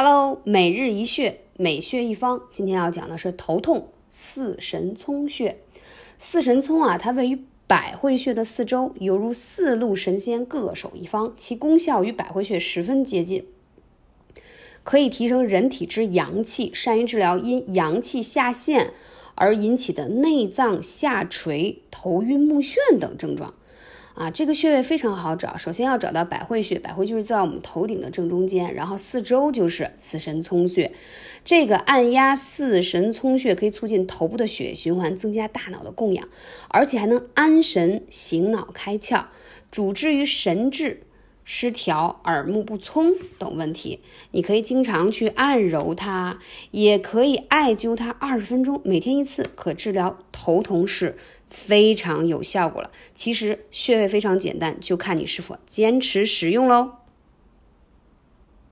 Hello，每日一穴，每穴一方。今天要讲的是头痛四神聪穴。四神聪啊，它位于百会穴的四周，犹如四路神仙各守一方，其功效与百会穴十分接近，可以提升人体之阳气，善于治疗因阳气下陷而引起的内脏下垂、头晕目眩等症状。啊，这个穴位非常好找。首先要找到百会穴，百会就是在我们头顶的正中间，然后四周就是四神聪穴。这个按压四神聪穴可以促进头部的血液循环，增加大脑的供氧，而且还能安神、醒脑、开窍，主治于神志失调、耳目不聪等问题。你可以经常去按揉它，也可以艾灸它二十分钟，每天一次，可治疗头痛是。非常有效果了。其实穴位非常简单，就看你是否坚持使用喽。